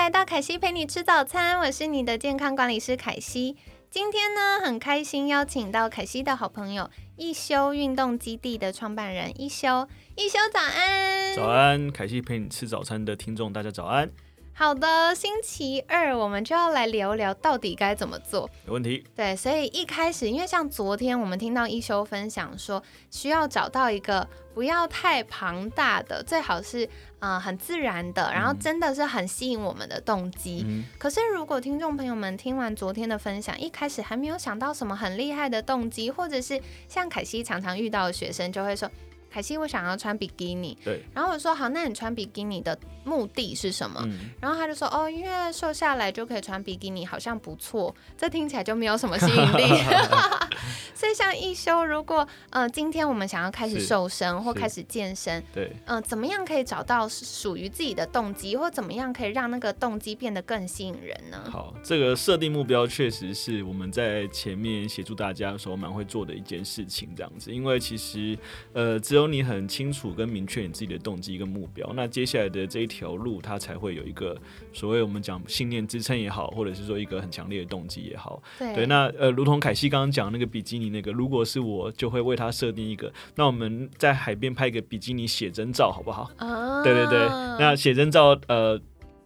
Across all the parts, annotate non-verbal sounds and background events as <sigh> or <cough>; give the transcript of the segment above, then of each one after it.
来到凯西陪你吃早餐，我是你的健康管理师凯西。今天呢，很开心邀请到凯西的好朋友一休运动基地的创办人一休。一休早安，早安，凯西陪你吃早餐的听众，大家早安。好的，星期二我们就要来聊聊到底该怎么做。有问题？对，所以一开始，因为像昨天我们听到一休分享说，需要找到一个不要太庞大的，最好是呃很自然的，然后真的是很吸引我们的动机。可是如果听众朋友们听完昨天的分享，一开始还没有想到什么很厉害的动机，或者是像凯西常常遇到的学生就会说。凯西，我想要穿比基尼。对。然后我说好，那你穿比基尼的目的是什么？然后他就说哦，因为瘦下来就可以穿比基尼，好像不错。这听起来就没有什么吸引力。<laughs> 所以像一休，如果呃今天我们想要开始瘦身或开始健身，对，嗯，怎么样可以找到属于自己的动机，或怎么样可以让那个动机变得更吸引人呢？好，这个设定目标确实是我们在前面协助大家的时候蛮会做的一件事情，这样子，因为其实呃只有有你很清楚跟明确你自己的动机跟目标，那接下来的这一条路，它才会有一个所谓我们讲信念支撑也好，或者是说一个很强烈的动机也好。对，那呃，如同凯西刚刚讲那个比基尼那个，如果是我，就会为他设定一个，那我们在海边拍一个比基尼写真照，好不好？啊，对对对，那写真照呃，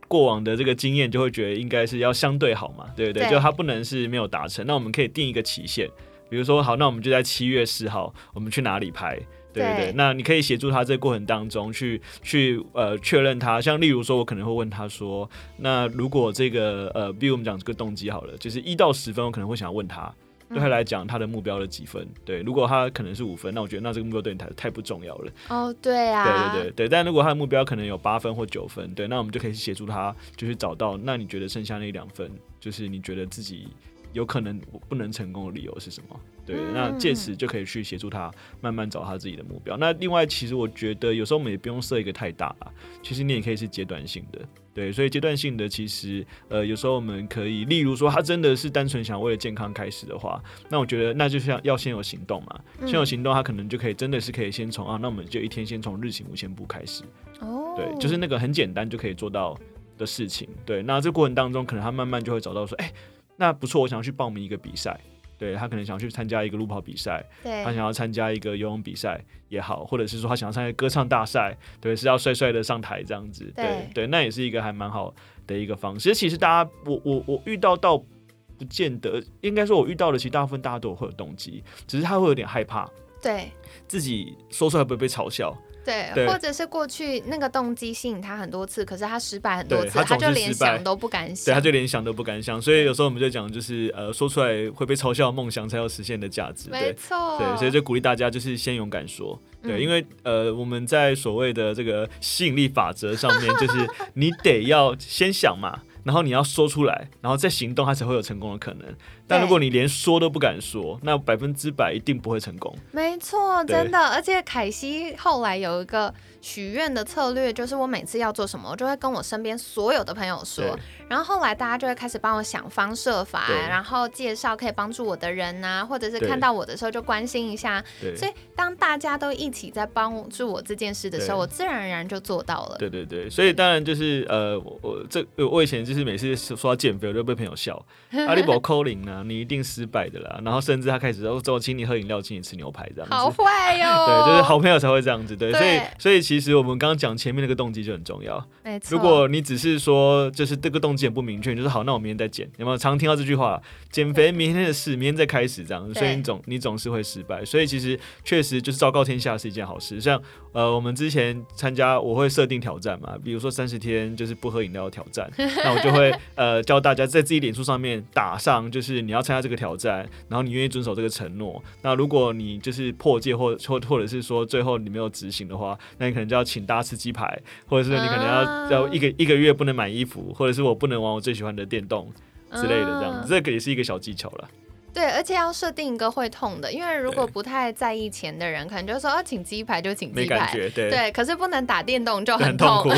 过往的这个经验就会觉得应该是要相对好嘛，对不对？就它不能是没有达成，那我们可以定一个期限，比如说好，那我们就在七月十号，我们去哪里拍？对。对，那你可以协助他这个过程当中去去呃确认他，像例如说，我可能会问他说，那如果这个呃，比如我们讲这个动机好了，就是一到十分，我可能会想要问他，对他来讲他的目标的几分？对，如果他可能是五分，那我觉得那这个目标对你太太不重要了。哦，对啊，对对对对，但如果他的目标可能有八分或九分，对，那我们就可以协助他，就是找到那你觉得剩下那两分，就是你觉得自己。有可能不能成功的理由是什么？对，那借此就可以去协助他慢慢找他自己的目标。那另外，其实我觉得有时候我们也不用设一个太大啊，其实你也可以是阶段性的。对，所以阶段性的其实呃，有时候我们可以，例如说他真的是单纯想为了健康开始的话，那我觉得那就像要先有行动嘛，先有行动，他可能就可以真的是可以先从啊，那我们就一天先从日行五千步开始。哦，对，就是那个很简单就可以做到的事情。对，那这过程当中，可能他慢慢就会找到说，哎。那不错，我想要去报名一个比赛，对他可能想要去参加一个路跑比赛，他想要参加一个游泳比赛也好，或者是说他想要参加歌唱大赛，对，是要帅帅的上台这样子，对对，那也是一个还蛮好的一个方式。其实大家，我我我遇到到不见得，应该说我遇到的，其实大部分大家都会有动机，只是他会有点害怕，对自己说出来不会被嘲笑。对，或者是过去那个动机吸引他很多次，可是他失败很多次，他就连想都不敢想。对，他就连想都不敢想。所以有时候我们就讲，就是呃，说出来会被嘲笑的梦想才有实现的价值。没错。对，所以就鼓励大家就是先勇敢说。对，因为呃，我们在所谓的这个吸引力法则上面，就是你得要先想嘛，然后你要说出来，然后再行动，它才会有成功的可能。但如果你连说都不敢说，那百分之百一定不会成功。没错，真的。而且凯西后来有一个许愿的策略，就是我每次要做什么，我就会跟我身边所有的朋友说。然后后来大家就会开始帮我想方设法，然后介绍可以帮助我的人呐，或者是看到我的时候就关心一下。所以当大家都一起在帮助我这件事的时候，我自然而然就做到了。对对对，所以当然就是呃，我这我以前就是每次说要减肥，我就被朋友笑。<laughs> 阿里宝 calling 呢？你一定失败的啦，然后甚至他开始说：“我请你喝饮料，请你吃牛排，这样子好坏哟。”对，就是好朋友才会这样子。对，所以所以其实我们刚刚讲前面那个动机就很重要。没错，如果你只是说就是这个动机很不明确，就是好，那我明天再减。有没有常听到这句话？减肥明天的事，明天再开始这样。所以你总你总是会失败。所以其实确实就是昭告天下是一件好事。像呃，我们之前参加我会设定挑战嘛，比如说三十天就是不喝饮料挑战，<laughs> 那我就会呃教大家在自己脸书上面打上，就是你要参加这个挑战，然后你愿意遵守这个承诺。那如果你就是破戒或或或者是说最后你没有执行的话，那你可能就要请大家吃鸡排，或者是你可能要要一个一个月不能买衣服，或者是我不能玩我最喜欢的电动之类的这样，这个也是一个小技巧了。对，而且要设定一个会痛的，因为如果不太在意钱的人，可能就说哦，请鸡排就请鸡排，对。对。可是不能打电动就很痛苦，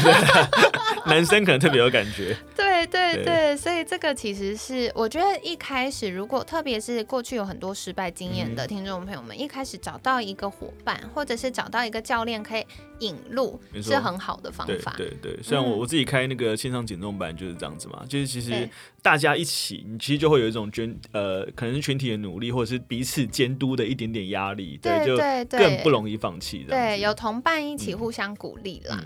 <laughs> 男生可能特别有感觉。<laughs> 对对对，所以这个其实是我觉得一开始，如果特别是过去有很多失败经验的听众朋友们，一开始找到一个伙伴，或者是找到一个教练可以引路，是很好的方法。对对，虽然我我自己开那个线上减重班就是这样子嘛，就是其实大家一起，你其实就会有一种捐呃，可能是。群体的努力，或者是彼此监督的一点点压力，对，就更不容易放弃。对，有同伴一起互相鼓励啦。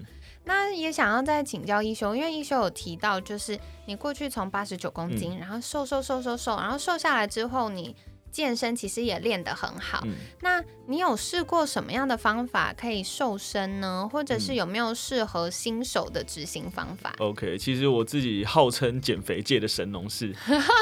那也想要再请教一休，因为一休有提到，就是你过去从八十九公斤，然后瘦瘦瘦瘦瘦，然后瘦下来之后，你。健身其实也练得很好，那你有试过什么样的方法可以瘦身呢？或者是有没有适合新手的执行方法？OK，其实我自己号称减肥界的神农氏，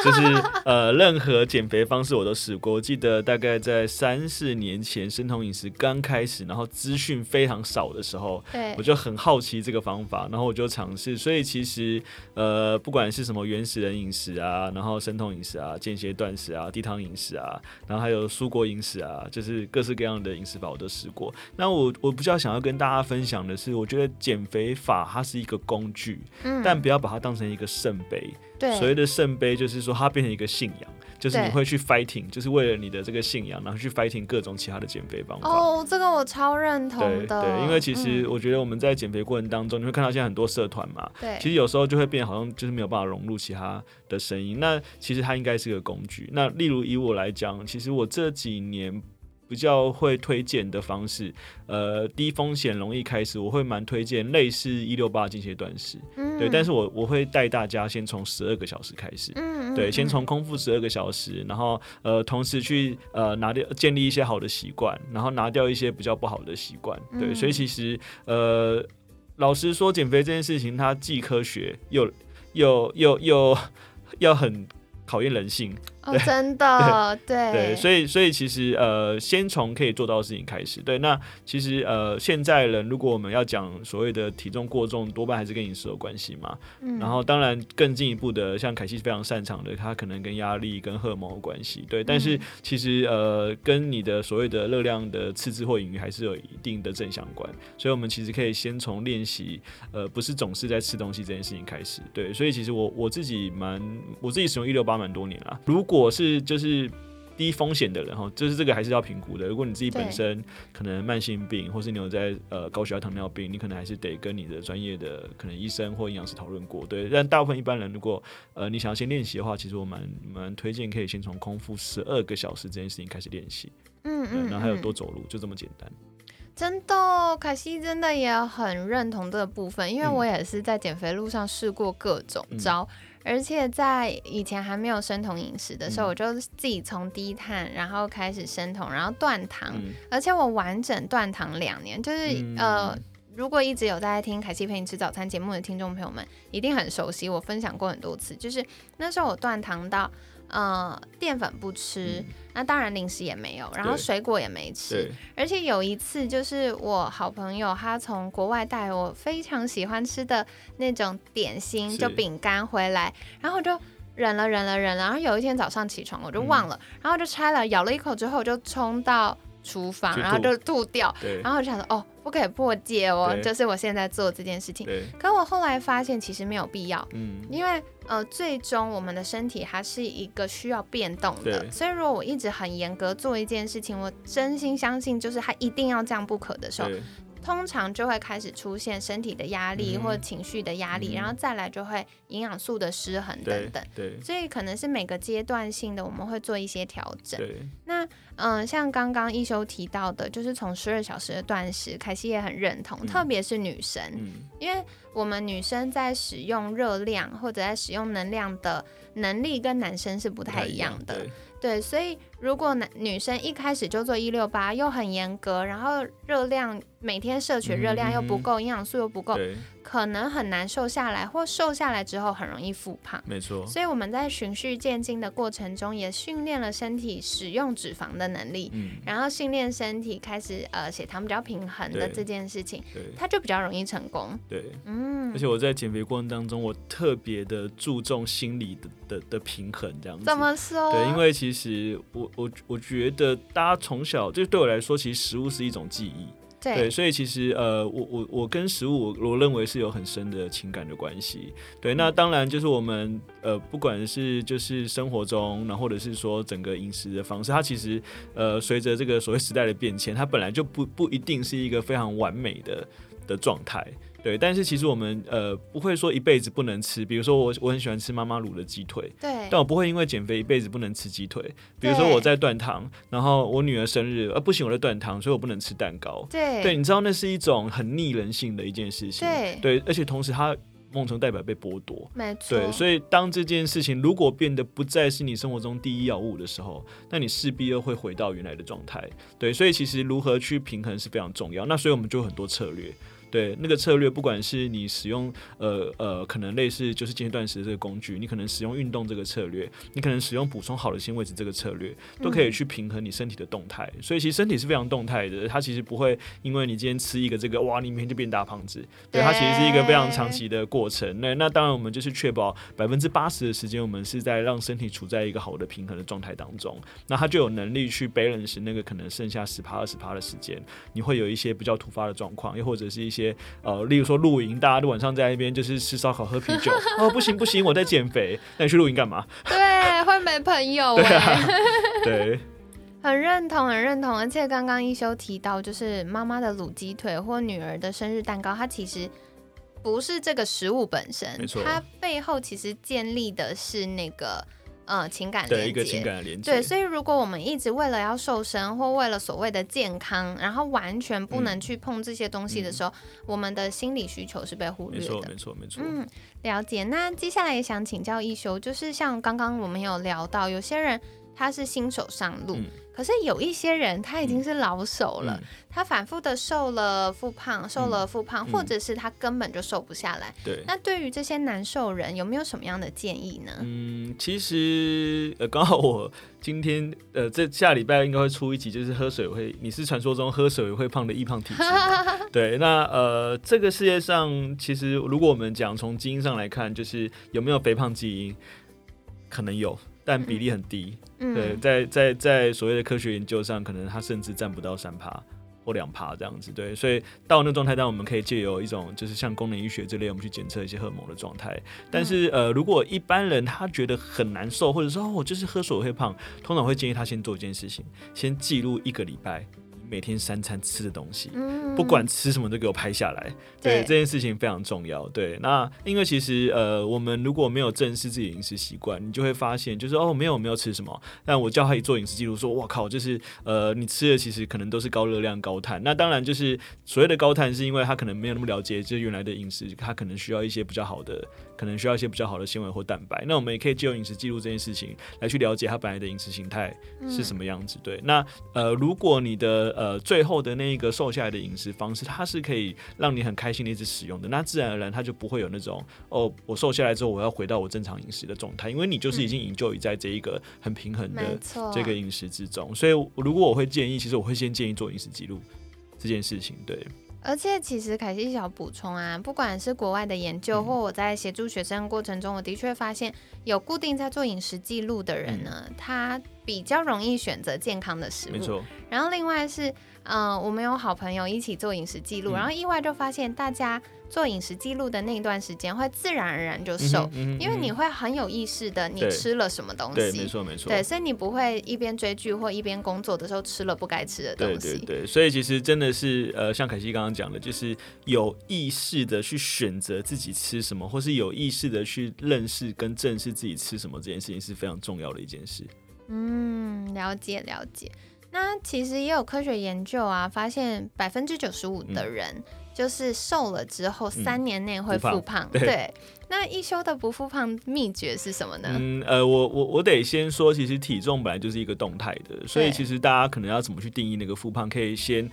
就是呃，任何减肥方式我都试过。我记得大概在三四年前生酮饮食刚开始，然后资讯非常少的时候，对，我就很好奇这个方法，然后我就尝试。所以其实呃，不管是什么原始人饮食啊，然后生酮饮食啊，间歇断食啊，低糖饮食。啊，然后还有蔬果饮食啊，就是各式各样的饮食法我都试过。那我我比较想要跟大家分享的是，我觉得减肥法它是一个工具，嗯，但不要把它当成一个圣杯。对，所谓的圣杯就是说它变成一个信仰。就是你会去 fighting，就是为了你的这个信仰，然后去 fighting 各种其他的减肥方法。哦，这个我超认同的。对，因为其实我觉得我们在减肥过程当中，你会看到现在很多社团嘛，对，其实有时候就会变好像就是没有办法融入其他的声音。那其实它应该是个工具。那例如以我来讲，其实我这几年。比较会推荐的方式，呃，低风险容易开始，我会蛮推荐类似一六八间歇断食，对，但是我我会带大家先从十二个小时开始，嗯。对，先从空腹十二个小时，然后呃，同时去呃拿掉建立一些好的习惯，然后拿掉一些比较不好的习惯，对，所以其实呃，老实说，减肥这件事情它既科学又又又又 <laughs> 要很考验人性。哦真的，<laughs> 对对，所以所以其实呃，先从可以做到的事情开始。对，那其实呃，现在人如果我们要讲所谓的体重过重，多半还是跟饮食有关系嘛。嗯。然后当然更进一步的，像凯西非常擅长的，他可能跟压力、跟荷尔蒙有关系。对，但是其实呃，跟你的所谓的热量的赤字或盈余还是有一定的正相关。所以我们其实可以先从练习呃，不是总是在吃东西这件事情开始。对，所以其实我我自己蛮我自己使用一六八蛮多年了。如果是就是低风险的人哈，就是这个还是要评估的。如果你自己本身可能慢性病，或是你有在呃高血压、糖尿病，你可能还是得跟你的专业的可能医生或营养师讨论过。对，但大部分一般人，如果呃你想要先练习的话，其实我蛮蛮推荐可以先从空腹十二个小时这件事情开始练习。嗯嗯，然后还有多走路，就这么简单。真的，凯西真的也很认同这个部分，因为我也是在减肥路上试过各种招。而且在以前还没有生酮饮食的时候，我就自己从低碳，然后开始生酮，然后断糖，而且我完整断糖两年。就是呃，如果一直有在听凯西陪你吃早餐节目的听众朋友们，一定很熟悉，我分享过很多次。就是那时候我断糖到。呃，淀粉不吃，那当然零食也没有，然后水果也没吃，而且有一次就是我好朋友他从国外带我非常喜欢吃的那种点心，就饼干回来，然后我就忍了忍了忍了，然后有一天早上起床我就忘了，然后就拆了咬了一口之后就冲到。厨房，然后就吐掉，然后我就想说，哦，不可以破戒哦，就是我现在做这件事情。可我后来发现，其实没有必要，嗯，因为呃，最终我们的身体它是一个需要变动的，所以如果我一直很严格做一件事情，我真心相信，就是它一定要这样不可的时候。通常就会开始出现身体的压力或情绪的压力，然后再来就会营养素的失衡等等。对，所以可能是每个阶段性的，我们会做一些调整。那嗯，像刚刚一休提到的，就是从十二小时的断食，凯西也很认同，特别是女生，因为我们女生在使用热量或者在使用能量的能力跟男生是不太一样的。对，所以如果男女生一开始就做一六八，又很严格，然后热量每天摄取热量又不够，营养素又不够，可能很难瘦下来，或瘦下来之后很容易复胖。没错。所以我们在循序渐进的过程中，也训练了身体使用脂肪的能力，嗯，然后训练身体开始呃血糖比较平衡的这件事情，对它就比较容易成功。对。嗯而，且我在减肥过程当中，我特别的注重心理的的的平衡，这样子。怎么说？对，因为其实我我我觉得大家从小就对我来说，其实食物是一种记忆。对，对所以其实呃，我我我跟食物，我我认为是有很深的情感的关系。对，那当然就是我们呃，不管是就是生活中，然后或者是说整个饮食的方式，它其实呃，随着这个所谓时代的变迁，它本来就不不一定是一个非常完美的的状态。对，但是其实我们呃不会说一辈子不能吃，比如说我我很喜欢吃妈妈卤的鸡腿，对但我不会因为减肥一辈子不能吃鸡腿。比如说我在断糖，然后我女儿生日，呃不行我在断糖，所以我不能吃蛋糕。对对，你知道那是一种很逆人性的一件事情。对而且同时它梦中代表被剥夺。没错，对，所以当这件事情如果变得不再是你生活中第一要务的时候，那你势必又会回到原来的状态。对，所以其实如何去平衡是非常重要。那所以我们就有很多策略。对，那个策略，不管是你使用呃呃，可能类似就是间断食的这个工具，你可能使用运动这个策略，你可能使用补充好的纤维质这个策略，都可以去平衡你身体的动态。所以其实身体是非常动态的，它其实不会因为你今天吃一个这个，哇，你明天就变大胖子。对，它其实是一个非常长期的过程。那那当然，我们就是确保百分之八十的时间，我们是在让身体处在一个好的平衡的状态当中，那它就有能力去 balance 那个可能剩下十趴二十趴的时间，你会有一些比较突发的状况，又或者是一些呃，例如说露营，大家都晚上在那边就是吃烧烤喝啤酒，<laughs> 哦不行不行，我在减肥，那你去露营干嘛？<laughs> 对会没朋友对哎、啊，对 <laughs> 很认同，很认同。而且刚刚一休提到，就是妈妈的卤鸡腿或女儿的生日蛋糕，它其实不是这个食物本身没，错它背后其实建立的是那个呃情感连对一个情接。感的连接，对，所以如果我们一直为了要瘦身，或为了所谓的健康，然后完全不能嗯去碰这些东西的时候，我们的心理需求是被忽略没错的。没错没错，嗯，了解。那接下来也想请教一休，就是像刚刚我们有聊到，有些人他是新手上路，嗯可是有一些人他已经是老手了，嗯他反复的瘦了复胖，瘦了复胖，嗯或者是他根本就瘦不下来。对。那对于这些难受人，有没有什么样的建议呢？嗯，其实呃，刚好我今天呃，这下礼拜应该会出一集，就是喝水会，你是传说中喝水会胖的易胖体质。<laughs> 对，那呃，这个世界上其实如果我们讲从基因上来看，就是有没有肥胖基因，可能有，但比例很低。嗯，对，在在在所谓的科学研究上，可能它甚至占不到三趴或两趴这样子。对，所以到那状态，当然我们可以借由一种就是像功能医学这类，我们去检测一些荷尔蒙的状态。但是呃，如果一般人他觉得很难受，或者说哦，我就是喝水会胖，通常会建议他先做一件事情，先记录一个礼拜你每天三餐吃的东西。嗯不管吃什么都给我拍下来，对对这件事情非常重要。对，那因为其实呃，我们如果没有正视自己的饮食习惯，你就会发现，就是哦，没有没有吃什么，但我叫他一做饮食记录，说哇靠，就是呃，你吃的其实可能都是高热量、高碳。那当然就是所谓的高碳，是因为他可能没有那么了解，就是原来的饮食，他可能需要一些比较好的，可能需要一些比较好的纤维或蛋白。那我们也可以借由饮食记录这件事情来去了解他本来的饮食形态是什么样子。对，那呃，如果你的呃最后的那一个瘦下来的饮食方式，它是可以让你很开心的一直使用的，那自然而然它就不会有那种哦，我瘦下来之后我要回到我正常饮食的状态，因为你就是已经营救于在这一个很平衡的，这个饮食之中。所以如果我会建议，其实我会先建议做饮食记录这件事情。对，而且其实凯西想补充啊，不管是国外的研究，嗯。或我在协助学生过程中，我的确发现有固定在做饮食记录的人呢，他比较容易选择健康的食物。嗯没错，然后另外是，嗯、我们有好朋友一起做饮食记录，嗯然后意外就发现大家做饮食记录的那一段时间会自然而然就瘦，因为你嗯会很有意识的你吃了什么东西对，没。错没错，对，所以你不会一边追剧或一边工作的时候吃了不该吃的东西。对对，所以其实真的是呃，像凯西刚刚讲的，就是有意识的去选择自己吃什么，或是有意识的去认识跟正视自己吃什么这件事情是非常重要的一件事。嗯，了解了解。那其实也有科学研究啊，发现百分之九十五的人就是瘦了之后三年内会嗯复复胖。对对，那一休的不复胖秘诀是什么呢？嗯呃，我我我得先说，其实体重本来就是一个动态的，所以其实大家可能要怎么去定义那个复胖，可以先。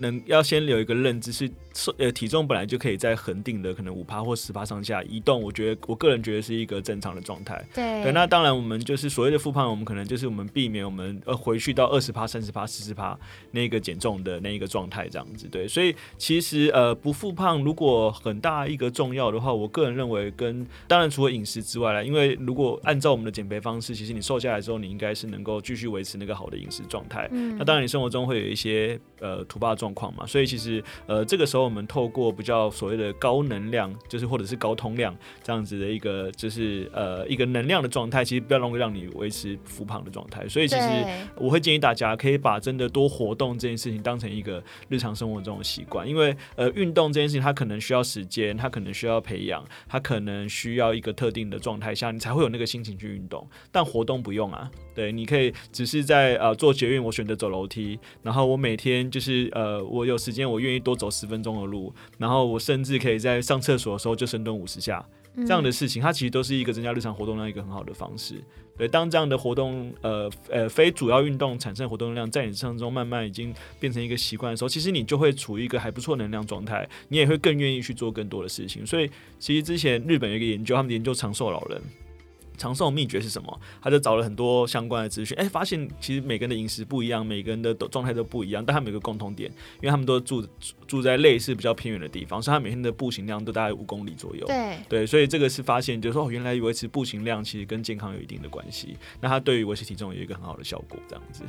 能要先留一个认知是，呃，体重本来就可以在恒定的可能五趴或十趴上下移动。我觉得我个人觉得是一个正常的状态。对，那当然我们就是所谓的复胖，我们可能就是我们避免我们呃回去到二十趴、三十趴、四十趴那个减重的那一个状态这样子。对，所以其实呃不复胖，如果很大一个重要的话，我个人认为跟当然除了饮食之外啦，因为如果按照我们的减肥方式，其实你瘦下来之后，你应该是能够继续维持那个好的饮食状态。嗯，那当然你生活中会有一些呃突发状。状况嘛，所以其实呃，这个时候我们透过比较所谓的高能量，就是或者是高通量这样子的一个，就是呃一个能量的状态，其实不要容易让你维持浮胖的状态。所以其实我会建议大家可以把真的多活动这件事情当成一个日常生活中的习惯，因为呃运动这件事情它可能需要时间，它可能需要培养，它可能需要一个特定的状态下你才会有那个心情去运动。但活动不用啊，对，你可以只是在呃做捷运，我选择走楼梯，然后我每天就是呃。我有时间，我愿意多走十分钟的路，然后我甚至可以在上厕所的时候就深蹲五十下，这样的事情，它其实都是一个增加日常活动量一个很好的方式。对，当这样的活动，呃呃，非主要运动产生活动量在你身上中慢慢已经变成一个习惯的时候，其实你就会处于一个还不错能量状态，你也会更愿意去做更多的事情。所以，其实之前日本有一个研究，他们研究长寿老人。长寿秘诀是什么？他就找了很多相关的资讯，哎，发现其实每个人的饮食不一样，每个人的状态都不一样，但他们有个共同点，因为他们都住住在类似比较偏远的地方，所以他每天的步行量都大概五公里左右。对对，所以这个是发现，就是说哦，原来维持步行量其实跟健康有一定的关系，那它对于维持体重有一个很好的效果，这样子。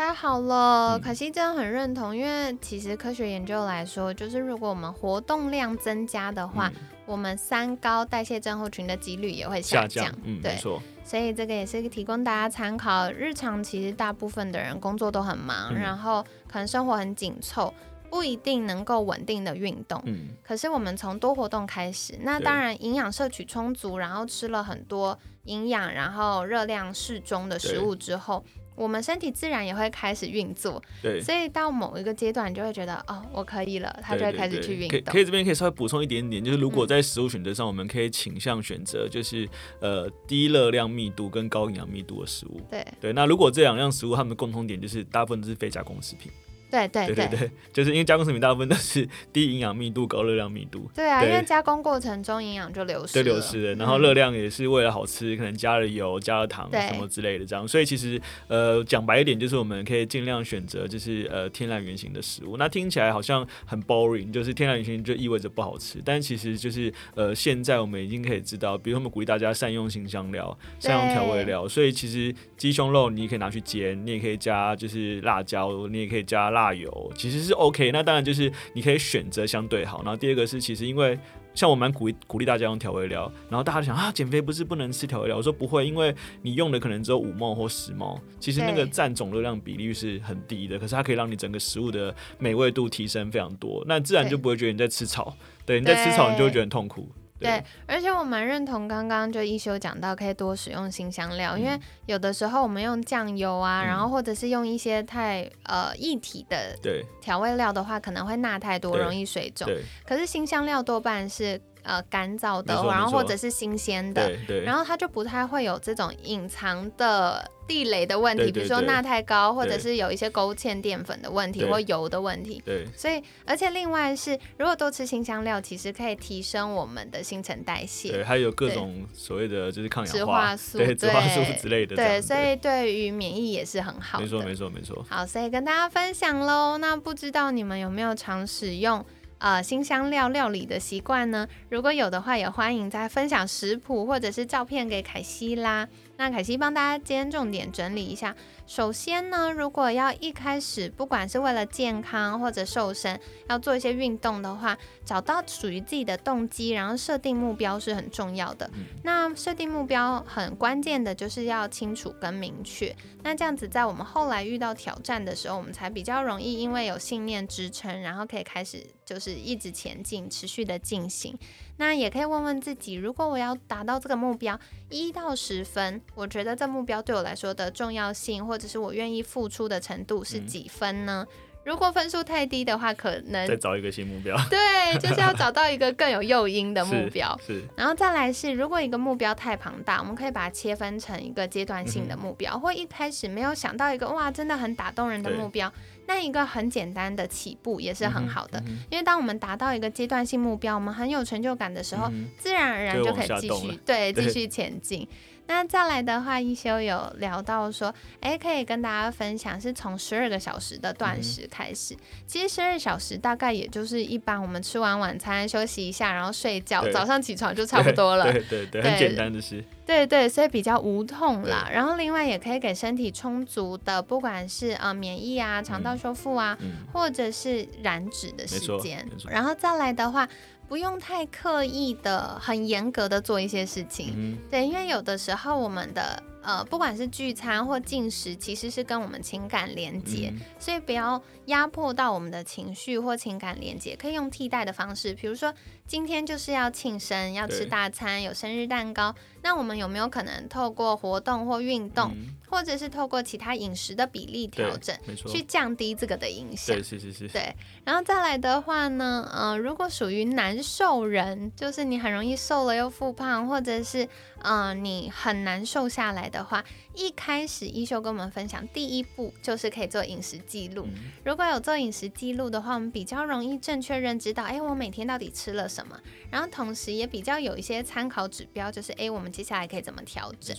太好了，可惜真的很认同，因为其实科学研究来说，就是如果我们活动量增加的话，我们三高代谢症候群的几率也会下降。嗯，没错。所以这个也是提供大家参考。日常其实大部分的人工作都很忙，然后可能生活很紧凑，不一定能够稳定的运动。嗯。可是我们从多活动开始，那当然营养摄取充足，然后吃了很多营养，然后热量适中的食物之后。我们身体自然也会开始运作，对，所以到某一个阶段，你就会觉得哦，我可以了，他就会开始去运动。可以这边可以稍微补充一点点，就是如果在食物选择上，我们可以倾向选择就是呃低热量密度跟高营养密度的食物。对对，那如果这两样食物它们的共同点就是大部分都是非加工食品。对对对对，就是因为加工食品大部分都是 <laughs> 低营养密度、高热量密度。对啊，因为加工过程中营养就流失，就流失了。然后热量也是为了好吃，可能加了油、加了糖什么之类的这样。所以其实呃讲白一点，就是我们可以尽量选择就是呃天然原型的食物。那听起来好像很 boring，就是天然原型就意味着不好吃。但其实就是呃现在我们已经可以知道，比如我们鼓励大家善用新香料、善用调味料。所以其实鸡胸肉你也可以拿去煎，你也可以加就是辣椒，你也可以加辣。辣油其实是 OK，那当然就是你可以选择相对好。然后第二个是，其实因为像我蛮鼓励鼓励大家用调味料，然后大家想啊，减肥不是不能吃调味料？我说不会，因为你用的可能只有五毛或十毛，其实那个占总热量比例是很低的，可是它可以让你整个食物的美味度提升非常多，那自然就不会觉得你在吃草，对，你在吃草你就会觉得很痛苦。对，而且我蛮认同刚刚就一休讲到，可以多使用新香料，因为有的时候我们用酱油啊，然后或者是用一些太呃一体的调味料的话，可能会钠太多，容易水肿。可是新香料多半是。呃，干燥的，然后或者是新鲜的，然后它就不太会有这种隐藏的地雷的问题，比如说钠太高，或者是有一些勾芡淀粉的问题或油的问题。对，所以而且另外是，如果多吃新香料，其实可以提升我们的新陈代谢。对，还有各种所谓的就是抗氧化素、对，植化素之类的。对，所以对于免疫也是很好。没错，没错，没错。好，所以跟大家分享喽。那不知道你们有没有常使用？呃，新香料料理的习惯呢？如果有的话，也欢迎再分享食谱或者是照片给凯西啦。那凯西帮大家今天重点整理一下。首先呢，如果要一开始，不管是为了健康或者瘦身，要做一些运动的话，找到属于自己的动机，然后设定目标是很重要的。那设定目标很关键的就是要清楚跟明确。那这样子，在我们后来遇到挑战的时候，我们才比较容易，因为有信念支撑，然后可以开始就是一直前进，持续的进行。那也可以问问自己，如果我要达到这个目标，一到十分，我觉得这目标对我来说的重要性，或者是我愿意付出的程度是几分呢？如果分数太低的话，可能再找一个新目标。<laughs> 对，就是要找到一个更有诱因的目标。是，然后再来是，如果一个目标太庞大，我们可以把它切分成一个阶段性的目标，或一开始没有想到一个哇，真的很打动人的目标，那一个很简单的起步也是很好的。因为当我们达到一个阶段性目标，我们很有成就感的时候，自然而然就可以继续对继续前进。那再来的话，一休有聊到说，哎，可以跟大家分享，是从十二个小时的断食开始。其实十二小时大概也就是一般我们吃完晚餐休息一下，然后睡觉，早上起床就 <laughs> 差不多了。对对对，很简单的事。对对，所以比较无痛啦。然后另外也可以给身体充足的，不管是呃免疫啊、肠道修复啊，或者是燃脂的时间。然后再来的话。不用太刻意的、很严格的做一些事情，对，因为有的时候我们的。呃，不管是聚餐或进食，其实是跟我们情感连接，所以不要压迫到我们的情绪或情感连接，可以用替代的方式，比如说今天就是要庆生，要吃大餐，有生日蛋糕，那我们有没有可能透过活动或运动，或者是透过其他饮食的比例调整，去降低这个的影响？对，是是是。对，然后再来的话呢，呃，如果属于难受人，就是你很容易瘦了又复胖，或者是。嗯，你很难瘦下来的话，一开始一休跟我们分享，第一步就是可以做饮食记录。如果有做饮食记录的话，我们比较容易正确认知到，哎，我每天到底吃了什么，然后同时也比较有一些参考指标，就是哎，我们接下来可以怎么调整。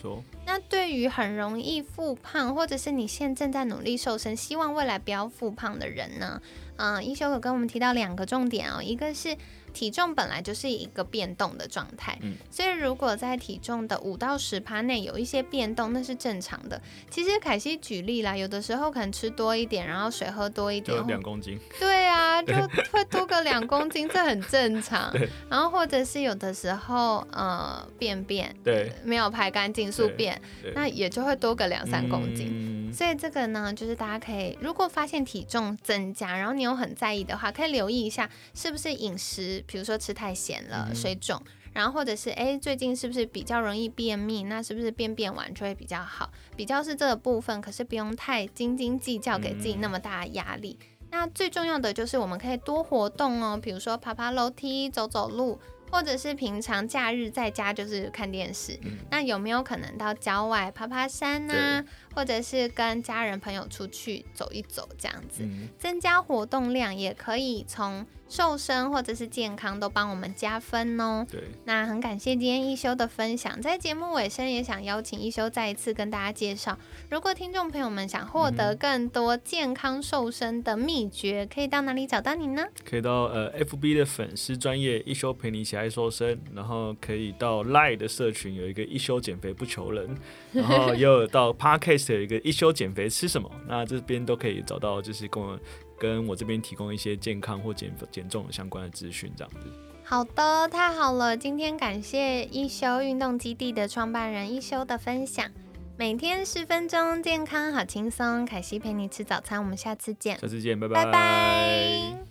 那对于很容易复胖，或者是你现正在努力瘦身，希望未来不要复胖的人呢？嗯，一休有跟我们提到两个重点哦，一个是。体重本来就是一个变动的状态，嗯，所以如果在体重的五到十趴内有一些变动，那是正常的。其实凯西举例啦，有的时候可能吃多一点，然后水喝多一点，两公斤，对啊，<laughs> 就会多个两公斤，这很正常。<laughs> 然后或者是有的时候呃便便对没有排干净，宿便，那也就会多个两三公斤。所以这个呢，就是大家可以如果发现体重增加，然后你又很在意的话，可以留意一下是不是饮食。比如说吃太咸了，水肿，然后或者是哎，最近是不是比较容易便秘？那是不是便便完就会比较好？比较是这个部分，可是不用太斤斤计较，给自己那么大的压力。那最重要的就是我们可以多活动哦，比如说爬爬楼梯、走走路。或者是平常假日在家就是看电视，那有没有可能到郊外爬爬山呢？或者是跟家人朋友出去走一走，这样子增加活动量，也可以从瘦身或者是健康都帮我们加分哦。对，那很感谢今天一休的分享，在节目尾声也想邀请一休再一次跟大家介绍，如果听众朋友们想获得更多健康瘦身的秘诀，可以到哪里找到你呢？可以到呃 FB 的粉丝专业一休陪你一起爱瘦身，然后可以到 Line 的社群有一个一休减肥不求人，然后也有到 Podcast 有一个一休减肥吃什么，那这边都可以找到，就是跟我跟我这边提供一些健康或减减重相关的资讯，这样子。好的，太好了，今天感谢一休运动基地的创办人一休的分享，每天十分钟，健康好轻松，凯西陪你吃早餐，我们下次见，下次见，拜拜拜拜。